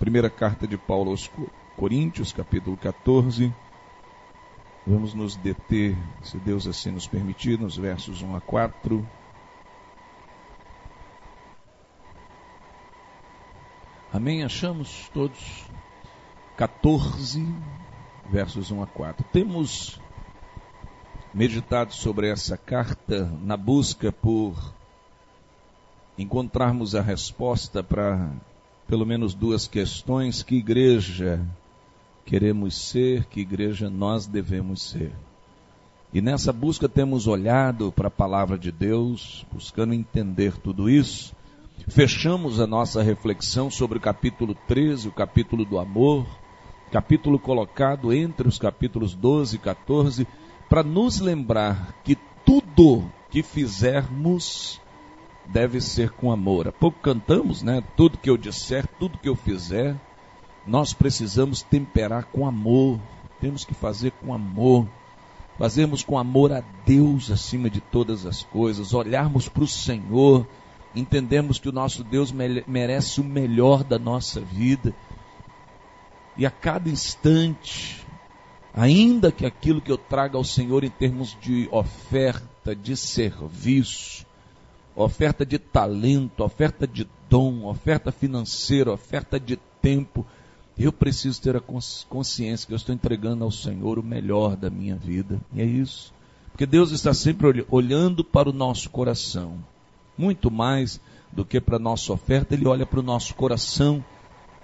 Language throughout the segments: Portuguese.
Primeira carta de Paulo aos Coríntios, capítulo 14. Vamos nos deter, se Deus assim nos permitir, nos versos 1 a 4. Amém? Achamos todos 14, versos 1 a 4. Temos meditado sobre essa carta na busca por encontrarmos a resposta para pelo menos duas questões: que igreja queremos ser, que igreja nós devemos ser. E nessa busca temos olhado para a palavra de Deus, buscando entender tudo isso. Fechamos a nossa reflexão sobre o capítulo 13, o capítulo do amor, capítulo colocado entre os capítulos 12 e 14, para nos lembrar que tudo que fizermos deve ser com amor. Há pouco cantamos, né? Tudo que eu disser, tudo que eu fizer, nós precisamos temperar com amor. Temos que fazer com amor. Fazermos com amor a Deus acima de todas as coisas, olharmos para o Senhor, entendemos que o nosso Deus merece o melhor da nossa vida. E a cada instante, ainda que aquilo que eu traga ao Senhor em termos de oferta, de serviço, oferta de talento, oferta de dom, oferta financeira, oferta de tempo. Eu preciso ter a consciência que eu estou entregando ao Senhor o melhor da minha vida. E é isso. Porque Deus está sempre olhando para o nosso coração. Muito mais do que para a nossa oferta, Ele olha para o nosso coração,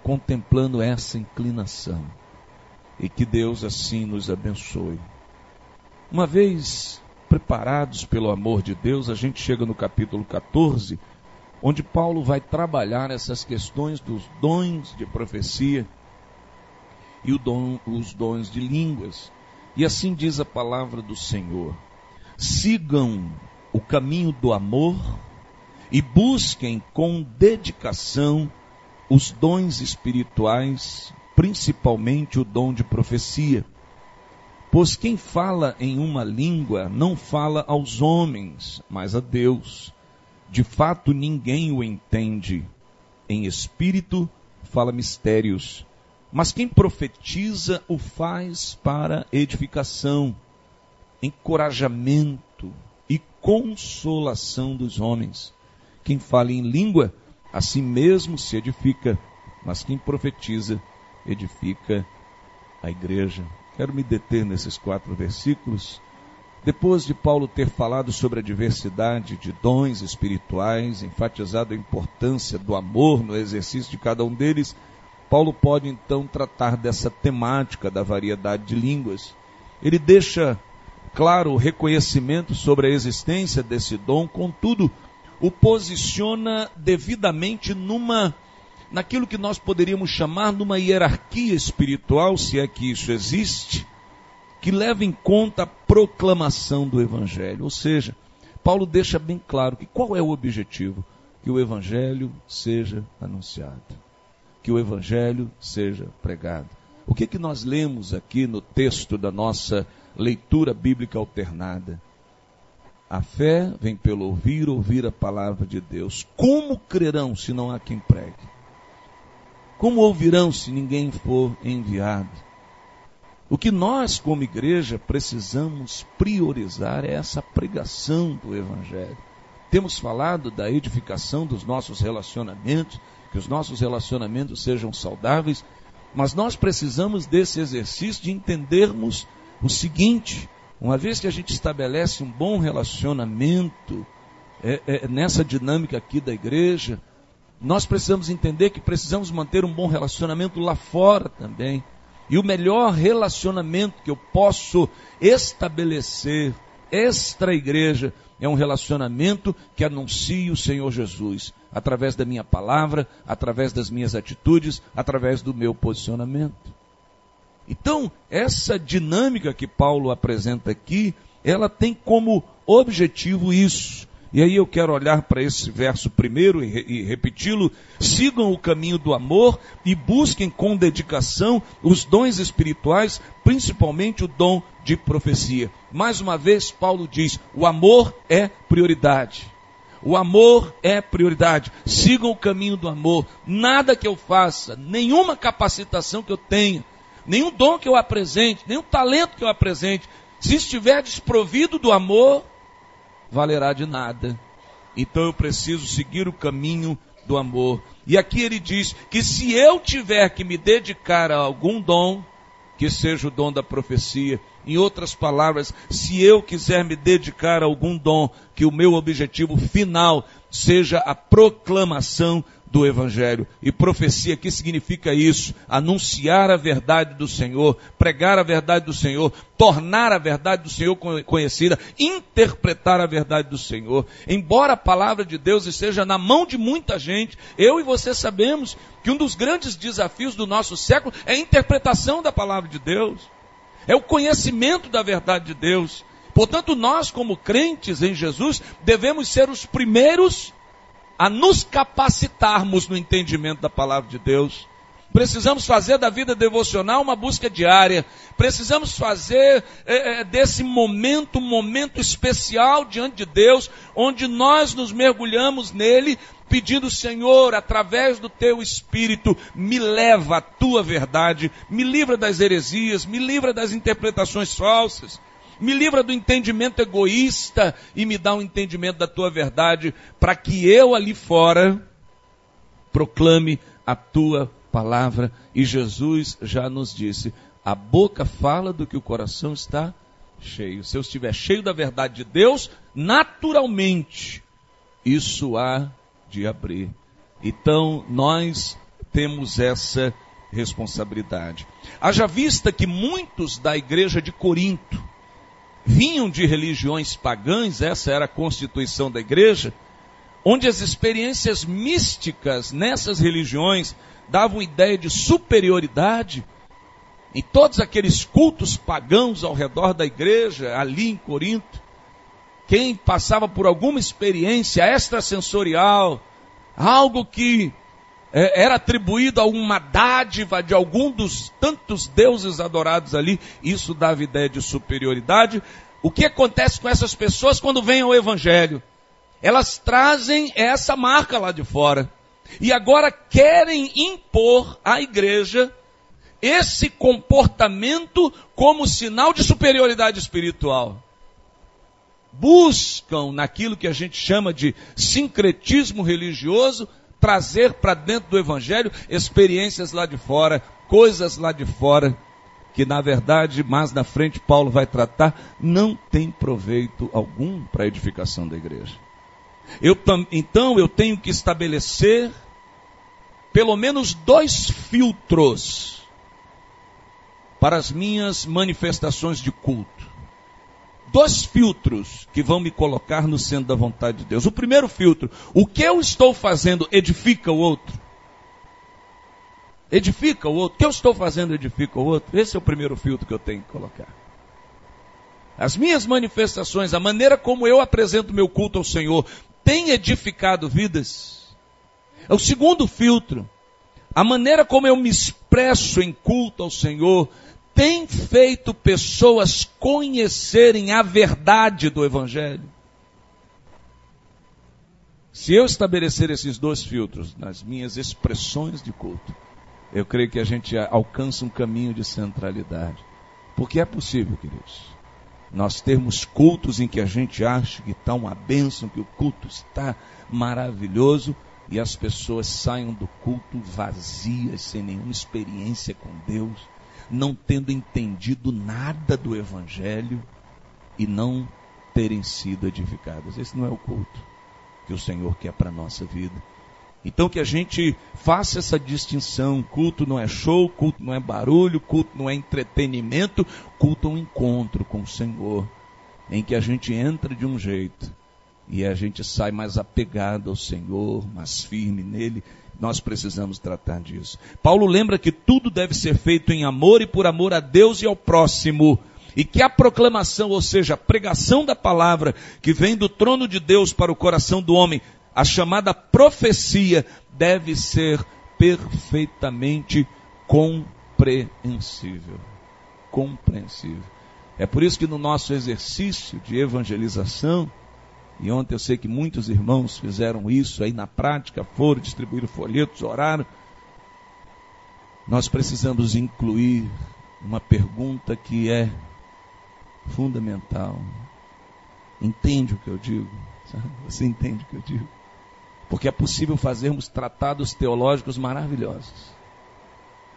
contemplando essa inclinação. E que Deus assim nos abençoe. Uma vez preparados pelo amor de Deus, a gente chega no capítulo 14, onde Paulo vai trabalhar essas questões dos dons de profecia e dom, os dons de línguas. E assim diz a palavra do Senhor: sigam o caminho do amor e busquem com dedicação os dons espirituais, principalmente o dom de profecia Pois quem fala em uma língua não fala aos homens, mas a Deus. De fato, ninguém o entende. Em espírito, fala mistérios. Mas quem profetiza o faz para edificação, encorajamento e consolação dos homens. Quem fala em língua, a si mesmo se edifica, mas quem profetiza, edifica a igreja. Quero me deter nesses quatro versículos. Depois de Paulo ter falado sobre a diversidade de dons espirituais, enfatizado a importância do amor no exercício de cada um deles, Paulo pode então tratar dessa temática da variedade de línguas. Ele deixa claro o reconhecimento sobre a existência desse dom, contudo, o posiciona devidamente numa naquilo que nós poderíamos chamar de uma hierarquia espiritual, se é que isso existe, que leva em conta a proclamação do Evangelho. Ou seja, Paulo deixa bem claro que qual é o objetivo? Que o Evangelho seja anunciado, que o Evangelho seja pregado. O que, que nós lemos aqui no texto da nossa leitura bíblica alternada? A fé vem pelo ouvir, ouvir a palavra de Deus. Como crerão se não há quem pregue? Como ouvirão se ninguém for enviado? O que nós, como igreja, precisamos priorizar é essa pregação do Evangelho. Temos falado da edificação dos nossos relacionamentos, que os nossos relacionamentos sejam saudáveis, mas nós precisamos desse exercício de entendermos o seguinte: uma vez que a gente estabelece um bom relacionamento é, é, nessa dinâmica aqui da igreja, nós precisamos entender que precisamos manter um bom relacionamento lá fora também. E o melhor relacionamento que eu posso estabelecer extra igreja é um relacionamento que anuncie o Senhor Jesus através da minha palavra, através das minhas atitudes, através do meu posicionamento. Então, essa dinâmica que Paulo apresenta aqui, ela tem como objetivo isso: e aí eu quero olhar para esse verso primeiro e, e repeti-lo: sigam o caminho do amor e busquem com dedicação os dons espirituais, principalmente o dom de profecia. Mais uma vez, Paulo diz: o amor é prioridade. O amor é prioridade. Sigam o caminho do amor. Nada que eu faça, nenhuma capacitação que eu tenha, nenhum dom que eu apresente, nenhum talento que eu apresente, se estiver desprovido do amor, valerá de nada. Então eu preciso seguir o caminho do amor. E aqui ele diz que se eu tiver que me dedicar a algum dom, que seja o dom da profecia. Em outras palavras, se eu quiser me dedicar a algum dom, que o meu objetivo final seja a proclamação do Evangelho. E profecia, que significa isso? Anunciar a verdade do Senhor, pregar a verdade do Senhor, tornar a verdade do Senhor conhecida, interpretar a verdade do Senhor. Embora a palavra de Deus esteja na mão de muita gente, eu e você sabemos que um dos grandes desafios do nosso século é a interpretação da palavra de Deus, é o conhecimento da verdade de Deus. Portanto, nós, como crentes em Jesus, devemos ser os primeiros a nos capacitarmos no entendimento da palavra de Deus. Precisamos fazer da vida devocional uma busca diária. Precisamos fazer é, é, desse momento um momento especial diante de Deus, onde nós nos mergulhamos nele, pedindo, Senhor, através do teu Espírito, me leva à tua verdade, me livra das heresias, me livra das interpretações falsas me livra do entendimento egoísta e me dá um entendimento da tua verdade, para que eu ali fora proclame a tua palavra. E Jesus já nos disse: a boca fala do que o coração está cheio. Se eu estiver cheio da verdade de Deus, naturalmente isso há de abrir. Então nós temos essa responsabilidade. Haja vista que muitos da igreja de Corinto, vinham de religiões pagãs, essa era a constituição da igreja, onde as experiências místicas nessas religiões davam ideia de superioridade. Em todos aqueles cultos pagãos ao redor da igreja, ali em Corinto, quem passava por alguma experiência extrasensorial, algo que é, era atribuído a uma dádiva de algum dos tantos deuses adorados ali, isso dava ideia de superioridade. O que acontece com essas pessoas quando vem o Evangelho? Elas trazem essa marca lá de fora. E agora querem impor à igreja esse comportamento como sinal de superioridade espiritual. Buscam naquilo que a gente chama de sincretismo religioso trazer para dentro do Evangelho experiências lá de fora, coisas lá de fora, que na verdade, mais na frente Paulo vai tratar, não tem proveito algum para a edificação da igreja. Eu, então eu tenho que estabelecer pelo menos dois filtros para as minhas manifestações de culto dois filtros que vão me colocar no centro da vontade de Deus. O primeiro filtro, o que eu estou fazendo edifica o outro? Edifica o outro. O que eu estou fazendo edifica o outro? Esse é o primeiro filtro que eu tenho que colocar. As minhas manifestações, a maneira como eu apresento meu culto ao Senhor, tem edificado vidas? É o segundo filtro. A maneira como eu me expresso em culto ao Senhor tem feito pessoas conhecerem a verdade do Evangelho? Se eu estabelecer esses dois filtros nas minhas expressões de culto, eu creio que a gente alcança um caminho de centralidade. Porque é possível, queridos, nós termos cultos em que a gente acha que está uma bênção, que o culto está maravilhoso, e as pessoas saiam do culto vazias, sem nenhuma experiência com Deus não tendo entendido nada do Evangelho e não terem sido edificadas. Esse não é o culto que o Senhor quer para a nossa vida. Então que a gente faça essa distinção. Culto não é show, culto não é barulho, culto não é entretenimento, culto é um encontro com o Senhor, em que a gente entra de um jeito e a gente sai mais apegado ao Senhor, mais firme nele nós precisamos tratar disso. Paulo lembra que tudo deve ser feito em amor e por amor a Deus e ao próximo. E que a proclamação, ou seja, a pregação da palavra que vem do trono de Deus para o coração do homem, a chamada profecia, deve ser perfeitamente compreensível. Compreensível. É por isso que no nosso exercício de evangelização, E ontem eu sei que muitos irmãos fizeram isso aí na prática, foram, distribuíram folhetos, oraram. Nós precisamos incluir uma pergunta que é fundamental. Entende o que eu digo? Você entende o que eu digo? Porque é possível fazermos tratados teológicos maravilhosos.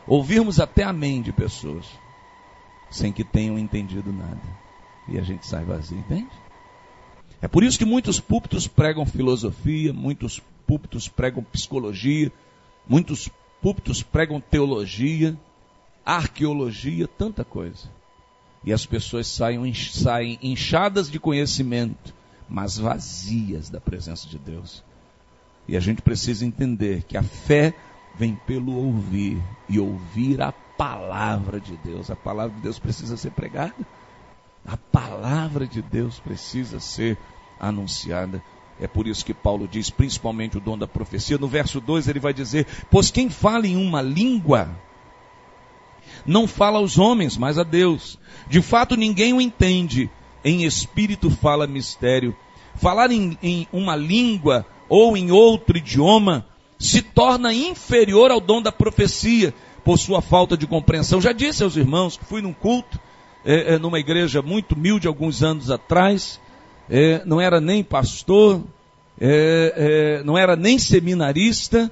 Ouvirmos até amém de pessoas, sem que tenham entendido nada. E a gente sai vazio, entende? É por isso que muitos púlpitos pregam filosofia, muitos púlpitos pregam psicologia, muitos púlpitos pregam teologia, arqueologia, tanta coisa. E as pessoas saem, saem inchadas de conhecimento, mas vazias da presença de Deus. E a gente precisa entender que a fé vem pelo ouvir, e ouvir a palavra de Deus. A palavra de Deus precisa ser pregada. A palavra de Deus precisa ser anunciada. É por isso que Paulo diz, principalmente o dom da profecia. No verso 2 ele vai dizer: Pois quem fala em uma língua, não fala aos homens, mas a Deus. De fato, ninguém o entende. Em espírito fala mistério. Falar em, em uma língua ou em outro idioma se torna inferior ao dom da profecia por sua falta de compreensão. Já disse aos irmãos que fui num culto é, é, numa igreja muito humilde alguns anos atrás, é, não era nem pastor, é, é, não era nem seminarista,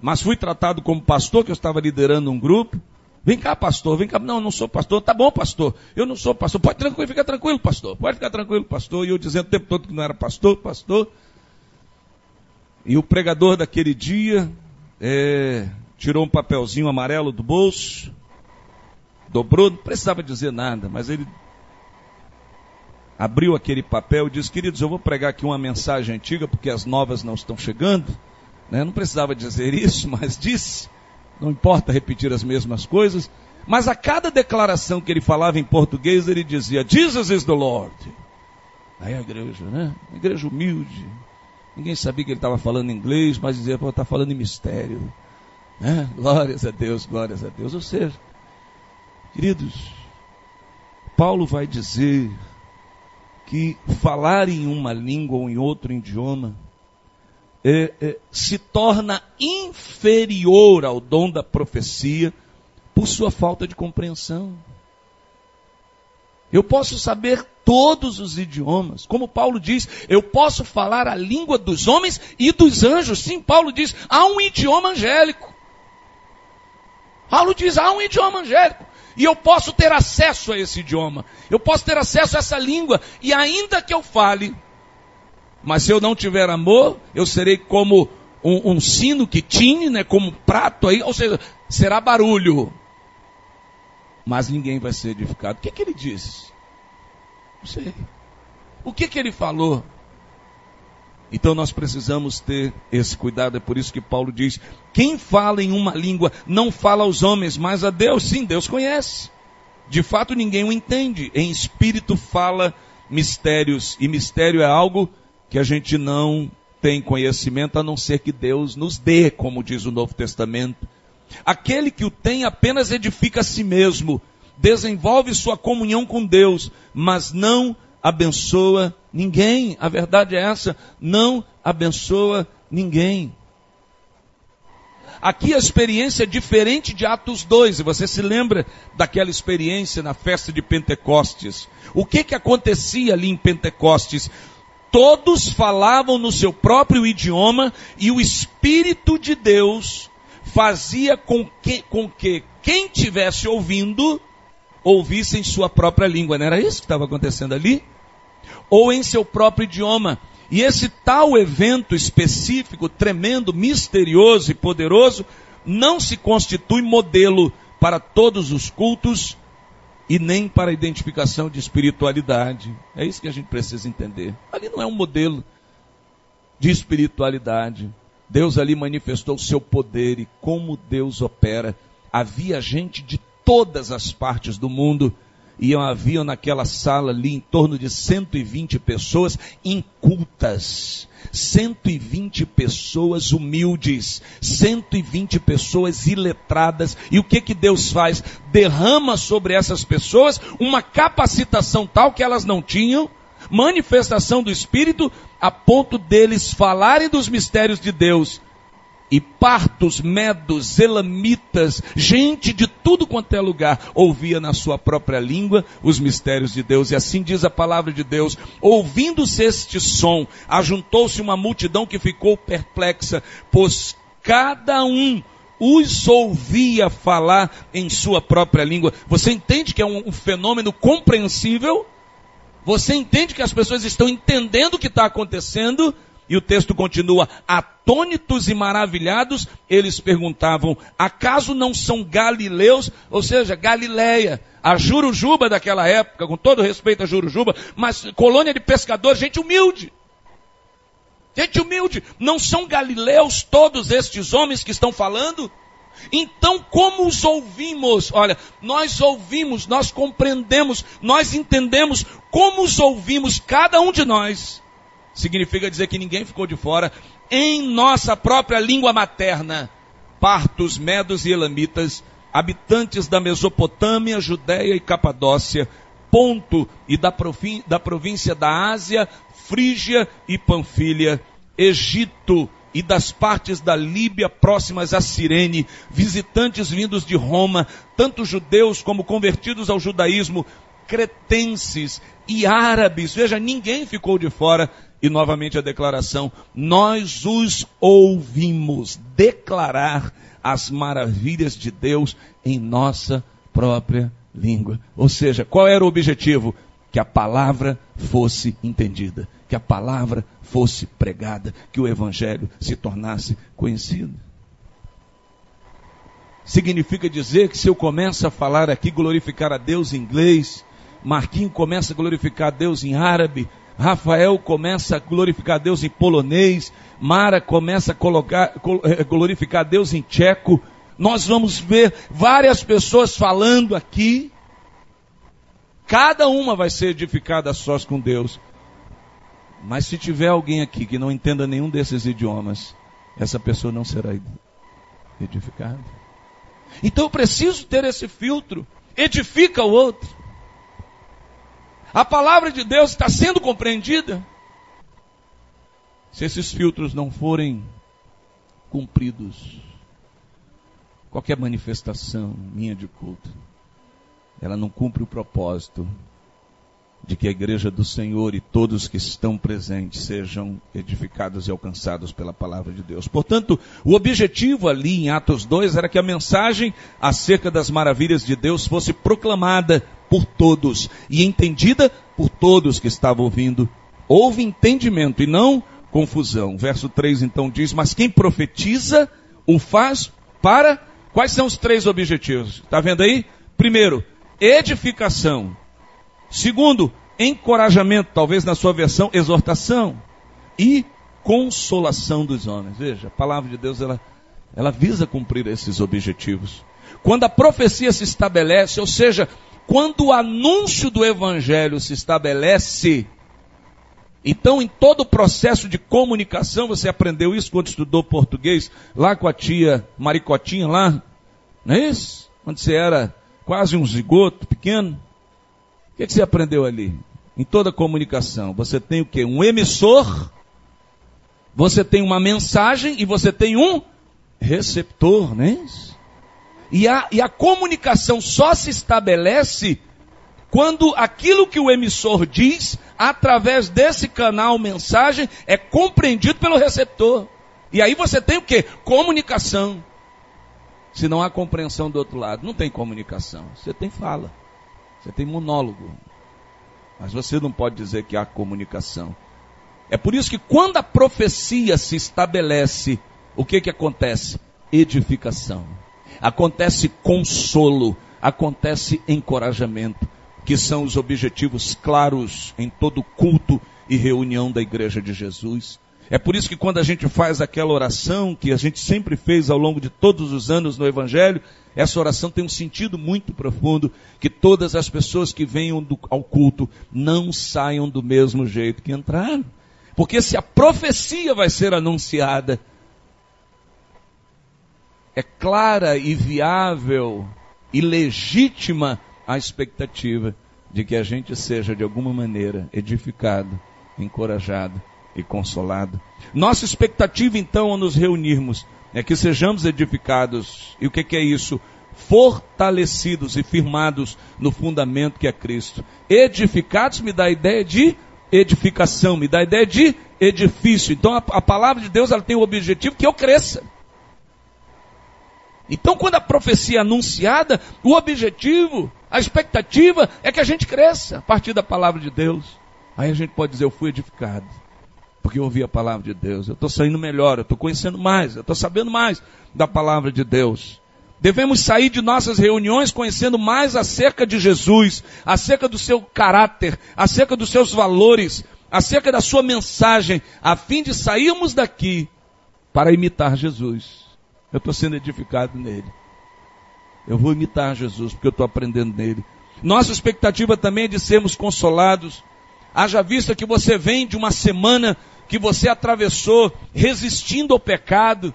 mas fui tratado como pastor, que eu estava liderando um grupo. Vem cá, pastor, vem cá. Não, não sou pastor. Tá bom, pastor. Eu não sou pastor. Pode tranquilo, fica tranquilo, pastor. Pode ficar tranquilo, pastor. E eu dizendo o tempo todo que não era pastor, pastor. E o pregador daquele dia é, tirou um papelzinho amarelo do bolso, dobrou, não precisava dizer nada, mas ele abriu aquele papel e disse: Queridos, eu vou pregar aqui uma mensagem antiga, porque as novas não estão chegando. Né? Não precisava dizer isso, mas disse. Não importa repetir as mesmas coisas. Mas a cada declaração que ele falava em português, ele dizia: Jesus is the Lord. Aí a igreja, né? Igreja humilde. Ninguém sabia que ele estava falando inglês, mas dizia: está falando em mistério. Né? Glórias a Deus, glórias a Deus. Ou seja, Queridos, Paulo vai dizer que falar em uma língua ou em outro idioma é, é, se torna inferior ao dom da profecia por sua falta de compreensão. Eu posso saber todos os idiomas. Como Paulo diz, eu posso falar a língua dos homens e dos anjos. Sim, Paulo diz, há um idioma angélico. Paulo diz, há um idioma angélico. E eu posso ter acesso a esse idioma. Eu posso ter acesso a essa língua. E ainda que eu fale, mas se eu não tiver amor, eu serei como um, um sino que tine, né, como um prato aí, ou seja, será barulho. Mas ninguém vai ser edificado. O que, que ele disse? Não sei. O que, que ele falou? Então nós precisamos ter esse cuidado, é por isso que Paulo diz: quem fala em uma língua não fala aos homens, mas a Deus. Sim, Deus conhece. De fato, ninguém o entende. Em espírito fala mistérios, e mistério é algo que a gente não tem conhecimento a não ser que Deus nos dê, como diz o Novo Testamento. Aquele que o tem apenas edifica a si mesmo, desenvolve sua comunhão com Deus, mas não abençoa ninguém. A verdade é essa, não abençoa ninguém. Aqui a experiência é diferente de Atos 2, e você se lembra daquela experiência na festa de Pentecostes. O que que acontecia ali em Pentecostes? Todos falavam no seu próprio idioma e o Espírito de Deus fazia com que, com que quem tivesse ouvindo ouvisse em sua própria língua. Não era isso que estava acontecendo ali? Ou em seu próprio idioma. E esse tal evento específico, tremendo, misterioso e poderoso, não se constitui modelo para todos os cultos e nem para a identificação de espiritualidade. É isso que a gente precisa entender. Ali não é um modelo de espiritualidade. Deus ali manifestou o seu poder e como Deus opera. Havia gente de todas as partes do mundo e havia naquela sala ali em torno de 120 pessoas incultas, 120 pessoas humildes, 120 pessoas iletradas. E o que que Deus faz? Derrama sobre essas pessoas uma capacitação tal que elas não tinham, manifestação do Espírito, a ponto deles falarem dos mistérios de Deus. E partos, medos, elamitas, gente de tudo quanto é lugar, ouvia na sua própria língua os mistérios de Deus. E assim diz a palavra de Deus. Ouvindo-se este som, ajuntou-se uma multidão que ficou perplexa, pois cada um os ouvia falar em sua própria língua. Você entende que é um, fenômeno compreensível? Você entende que as pessoas estão entendendo o que está acontecendo? E o texto continua, atônitos e maravilhados, eles perguntavam, acaso não são galileus? Ou seja, Galileia, a Jurujuba daquela época, com todo respeito a Jurujuba, mas colônia de pescadores, gente humilde. Gente humilde, não são galileus todos estes homens que estão falando? Então, como os ouvimos? Olha, nós ouvimos, nós compreendemos, nós entendemos como os ouvimos, cada um de nós. Significa dizer que ninguém ficou de fora em nossa própria língua materna. Partos, medos e elamitas, habitantes da Mesopotâmia, Judéia e Capadócia, Ponto e da, da província da Ásia, Frígia e Panfilha, Egito e das partes da Líbia próximas a Cirene, visitantes vindos de Roma, tanto judeus como convertidos ao judaísmo, cretenses e árabes. Veja, ninguém ficou de fora. E novamente a declaração: nós os ouvimos declarar as maravilhas de Deus em nossa própria língua. Ou seja, qual era o objetivo? Que a palavra fosse entendida que a palavra fosse pregada, que o evangelho se tornasse conhecido. Significa dizer que se eu começo a falar aqui, glorificar a Deus em inglês, Marquinho começa a glorificar a Deus em árabe, Rafael começa a glorificar a Deus em polonês, Mara começa a colocar, eh, glorificar a Deus em tcheco. Nós vamos ver várias pessoas falando aqui. Cada uma vai ser edificada sós com Deus. Mas se tiver alguém aqui que não entenda nenhum desses idiomas, essa pessoa não será edificada. Então eu preciso ter esse filtro. Edifica o outro. A palavra de Deus está sendo compreendida. Se esses filtros não forem cumpridos, qualquer manifestação minha de culto, ela não cumpre o propósito de que a igreja do Senhor e todos que estão presentes sejam edificados e alcançados pela palavra de Deus. Portanto, o objetivo ali em Atos 2 era que a mensagem acerca das maravilhas de Deus fosse proclamada por todos e entendida por todos que estavam ouvindo. Houve entendimento e não confusão. Verso 3 então diz: Mas quem profetiza o faz para. Quais são os três objetivos? Está vendo aí? Primeiro, edificação. Segundo, encorajamento, talvez na sua versão, exortação. E consolação dos homens. Veja, a palavra de Deus, ela, ela visa cumprir esses objetivos. Quando a profecia se estabelece, ou seja, quando o anúncio do evangelho se estabelece, então, em todo o processo de comunicação, você aprendeu isso quando estudou português, lá com a tia Maricotinha, lá, não é isso? Quando você era quase um zigoto pequeno que, que você aprendeu ali? Em toda comunicação, você tem o quê? Um emissor, você tem uma mensagem e você tem um receptor, não é isso? E a, e a comunicação só se estabelece quando aquilo que o emissor diz, através desse canal mensagem, é compreendido pelo receptor. E aí você tem o que? Comunicação. Se não há compreensão do outro lado, não tem comunicação. Você tem fala. Você tem monólogo. Mas você não pode dizer que há comunicação. É por isso que quando a profecia se estabelece, o que que acontece? Edificação. Acontece consolo, acontece encorajamento, que são os objetivos claros em todo culto e reunião da igreja de Jesus. É por isso que quando a gente faz aquela oração que a gente sempre fez ao longo de todos os anos no Evangelho, essa oração tem um sentido muito profundo, que todas as pessoas que venham do, ao culto não saiam do mesmo jeito que entraram. Porque se a profecia vai ser anunciada, é clara e viável e legítima a expectativa de que a gente seja de alguma maneira edificado, encorajado e consolado. Nossa expectativa então ao nos reunirmos é que sejamos edificados. E o que, é isso? Fortalecidos e firmados no fundamento que é Cristo. Edificados me dá a ideia de edificação, me dá a ideia de edifício. Então a, a palavra de Deus ela tem o objetivo que eu cresça. Então, quando a profecia é anunciada, o objetivo, a expectativa é que a gente cresça a partir da palavra de Deus. Aí a gente pode dizer: Eu fui edificado, porque eu ouvi a palavra de Deus. Eu estou saindo melhor, eu estou conhecendo mais, eu estou sabendo mais da palavra de Deus. Devemos sair de nossas reuniões conhecendo mais acerca de Jesus, acerca do seu caráter, acerca dos seus valores, acerca da sua mensagem, a fim de sairmos daqui para imitar Jesus. Eu estou sendo edificado nele. Eu vou imitar Jesus porque eu estou aprendendo nele. Nossa expectativa também é de sermos consolados. Haja vista que você vem de uma semana que você atravessou resistindo ao pecado.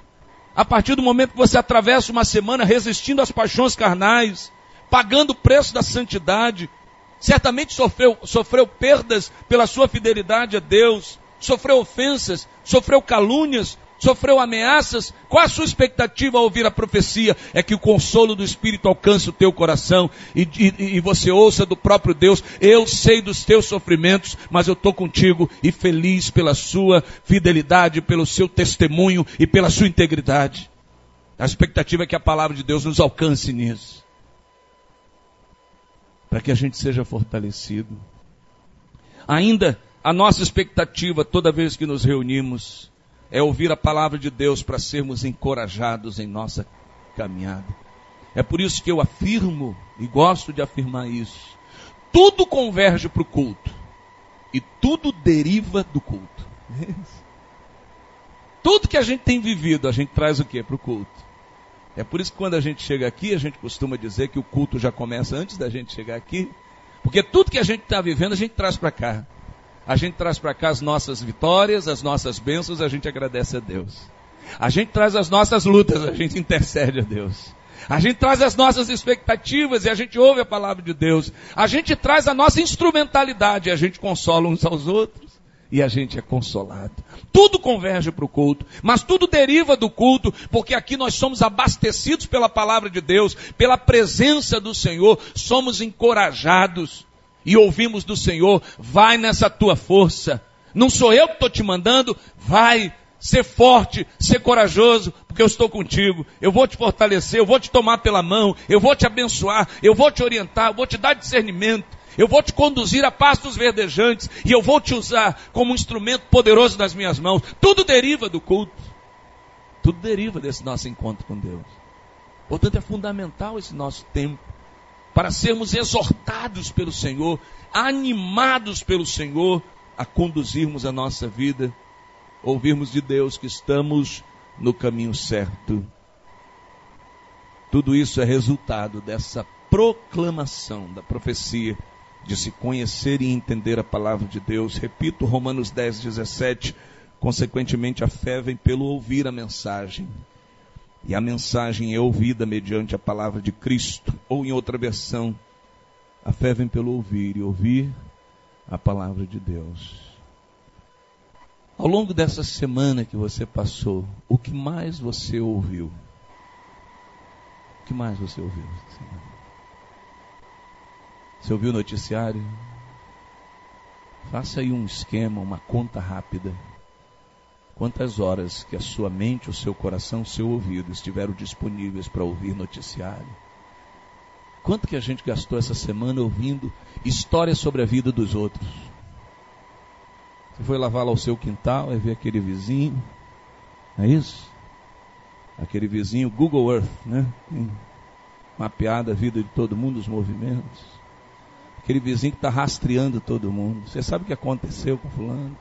A partir do momento que você atravessa uma semana resistindo às paixões carnais, pagando o preço da santidade, certamente sofreu, sofreu perdas pela sua fidelidade a Deus, sofreu ofensas, sofreu calúnias, sofreu ameaças, qual a sua expectativa ao ouvir a profecia? É que o consolo do Espírito alcance o teu coração e, e, e você ouça do próprio Deus, eu sei dos teus sofrimentos, mas eu estou contigo e feliz pela sua fidelidade, pelo seu testemunho e pela sua integridade. A expectativa é que a palavra de Deus nos alcance nisso. Para que a gente seja fortalecido. Ainda a nossa expectativa toda vez que nos reunimos é ouvir a palavra de Deus para sermos encorajados em nossa caminhada. É por isso que eu afirmo, e gosto de afirmar isso, tudo converge para o culto e tudo deriva do culto. Tudo que a gente tem vivido, a gente traz o que para o culto? É por isso que quando a gente chega aqui, a gente costuma dizer que o culto já começa antes da gente chegar aqui, porque tudo que a gente está vivendo, a gente traz para cá. A gente traz para cá as nossas vitórias, as nossas bênçãos, a gente agradece a Deus. A gente traz as nossas lutas, a gente intercede a Deus. A gente traz as nossas expectativas e a gente ouve a palavra de Deus. A gente traz a nossa instrumentalidade e a gente consola uns aos outros e a gente é consolado. Tudo converge para o culto, mas tudo deriva do culto, porque aqui nós somos abastecidos pela palavra de Deus, pela presença do Senhor, somos encorajados e ouvimos do Senhor, vai nessa tua força. Não sou eu que estou te mandando, vai, ser forte, ser corajoso, porque eu estou contigo. Eu vou te fortalecer, eu vou te tomar pela mão, eu vou te abençoar, eu vou te orientar, eu vou te dar discernimento, eu vou te conduzir a pastos verdejantes e eu vou te usar como um instrumento poderoso nas minhas mãos. Tudo deriva do culto. Tudo deriva desse nosso encontro com Deus. Portanto, é fundamental esse nosso tempo para sermos exortados pelo Senhor, animados pelo Senhor a conduzirmos a nossa vida, ouvirmos de Deus que estamos no caminho certo. Tudo isso é resultado dessa proclamação da profecia de se conhecer e entender a palavra de Deus. Repito, Romanos 10, 17. Consequentemente, a fé vem pelo ouvir a mensagem. E a mensagem é ouvida mediante a palavra de Cristo, ou em outra versão, a fé vem pelo ouvir e ouvir a palavra de Deus. Ao longo dessa semana que você passou, o que mais você ouviu? O que mais você ouviu? Você ouviu o noticiário? Faça aí um esquema, uma conta rápida Quantas horas que a sua mente, o seu coração, o seu ouvido estiveram disponíveis para ouvir noticiário? Quanto que a gente gastou essa semana ouvindo histórias sobre a vida dos outros? Você foi lavar lá o seu quintal e ver aquele vizinho, é isso? Aquele vizinho Google Earth, né? Mapeada a vida de todo mundo, os movimentos. Aquele vizinho que está rastreando todo mundo. Você sabe o que aconteceu com fulano?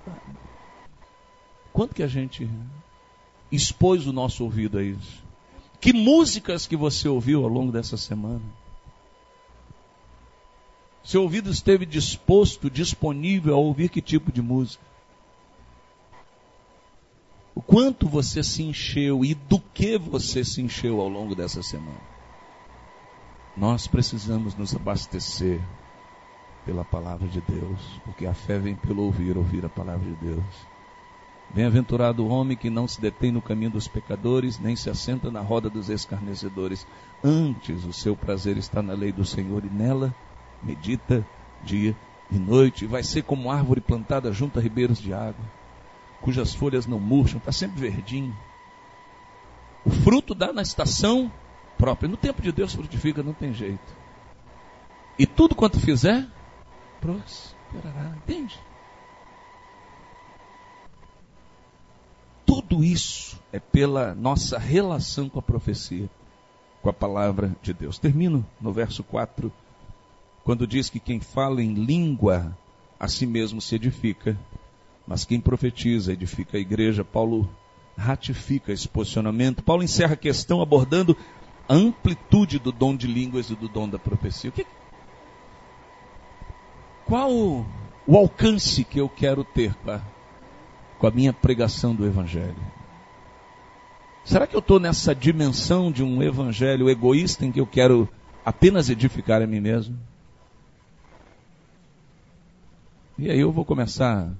Quanto que a gente expôs o nosso ouvido a isso? Que músicas que você ouviu ao longo dessa semana? Seu ouvido esteve disposto, disponível a ouvir que tipo de música? O quanto você se encheu e do que você se encheu ao longo dessa semana? Nós precisamos nos abastecer pela palavra de Deus, porque a fé vem pelo ouvir, ouvir a palavra de Deus. Bem-aventurado o homem que não se detém no caminho dos pecadores, nem se assenta na roda dos escarnecedores. Antes o seu prazer está na lei do Senhor e nela medita dia e noite. E vai ser como árvore plantada junto a ribeiros de água, cujas folhas não murcham, está sempre verdinho. O fruto dá na estação própria. No tempo de Deus frutifica, não tem jeito. E tudo quanto fizer, prosperará. Entende? Tudo isso é pela nossa relação com a profecia, com a palavra de Deus. Termino no verso 4, quando diz que quem fala em língua a si mesmo se edifica, mas quem profetiza edifica a igreja. Paulo ratifica esse posicionamento. Paulo encerra a questão abordando a amplitude do dom de línguas e do dom da profecia. O que, qual o alcance que eu quero ter com a com a minha pregação do Evangelho? Será que eu estou nessa dimensão de um Evangelho egoísta em que eu quero apenas edificar a mim mesmo? E aí eu vou começar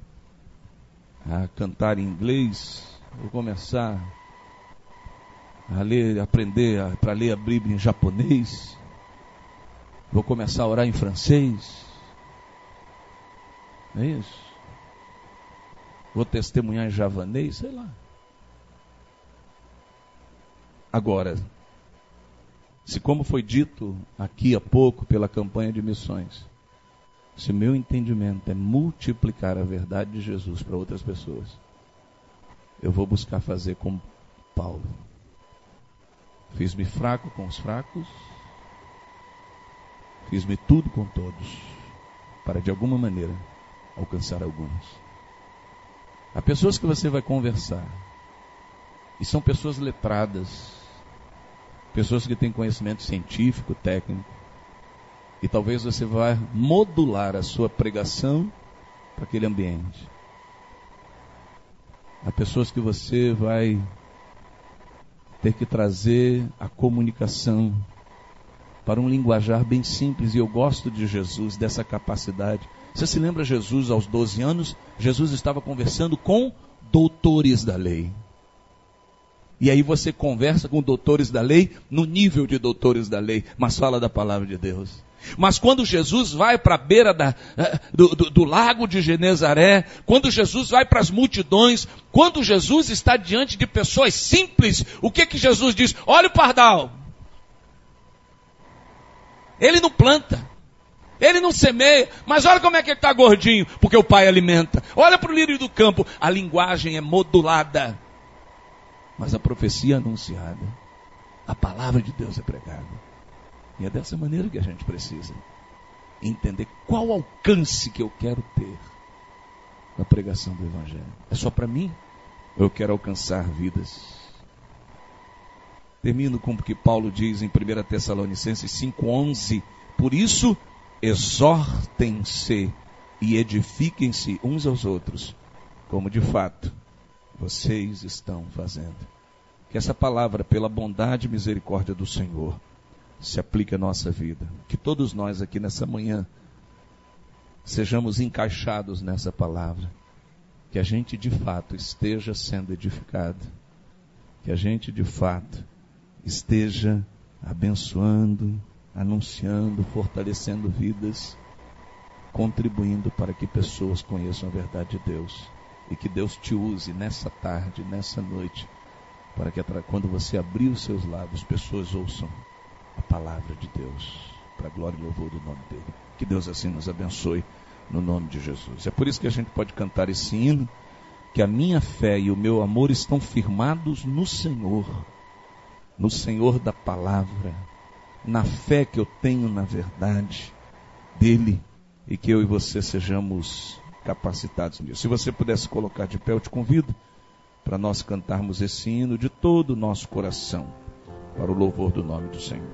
a cantar em inglês, vou começar a ler, aprender para ler a Bíblia em japonês, vou começar a orar em francês. É isso? Vou testemunhar em javanês, sei lá. Agora, se como foi dito aqui há pouco pela campanha de missões, se meu entendimento é multiplicar a verdade de Jesus para outras pessoas, eu vou buscar fazer como Paulo. Fiz-me fraco com os fracos, fiz-me tudo com todos, para de alguma maneira alcançar alguns. Há pessoas que você vai conversar, e são pessoas letradas, pessoas que têm conhecimento científico, técnico, e talvez você vá modular a sua pregação para aquele ambiente. Há pessoas que você vai ter que trazer a comunicação para um linguajar bem simples, e eu gosto de Jesus, dessa capacidade você se lembra Jesus aos 12 anos? Jesus estava conversando com doutores da lei. E aí você conversa com doutores da lei no nível de doutores da lei, mas fala da palavra de Deus. Mas quando Jesus vai para a beira da, eh, do, do, do, lago de Genezaré, quando Jesus vai para as multidões, quando Jesus está diante de pessoas simples, o que que Jesus diz? Olha o pardal. Ele não planta. Ele não semeia, mas olha como é que ele está gordinho, porque o pai alimenta. Olha para o lírio do campo, a linguagem é modulada, mas a profecia é anunciada, a palavra de Deus é pregada. E é dessa maneira que a gente precisa entender qual alcance que eu quero ter na pregação do Evangelho. É só para mim? Eu quero alcançar vidas? Termino com o que Paulo diz em 1 Tessalonicenses 5,11. Por isso, exortem-se e edifiquem-se uns aos outros, como de fato vocês estão fazendo. Que essa palavra, pela bondade e misericórdia do Senhor, se aplique à nossa vida. Que todos nós aqui nessa manhã sejamos encaixados nessa palavra. Que a gente de fato esteja sendo edificado. Que a gente de fato esteja abençoando, anunciando, fortalecendo vidas, contribuindo para que pessoas conheçam a verdade de Deus. E que Deus te use nessa tarde, nessa noite, para que quando você abrir os seus lábios, pessoas ouçam a palavra de Deus, para a glória e louvor do nome dele. Que Deus assim nos abençoe no nome de Jesus. É por isso que a gente pode cantar esse hino, que a minha fé e o meu amor estão firmados no Senhor, no Senhor da palavra na fé que eu tenho na verdade dele e que eu e você sejamos capacitados nisso. Se você pudesse colocar de pé, eu te convido para nós cantarmos esse hino de todo o nosso coração para o louvor do nome do Senhor.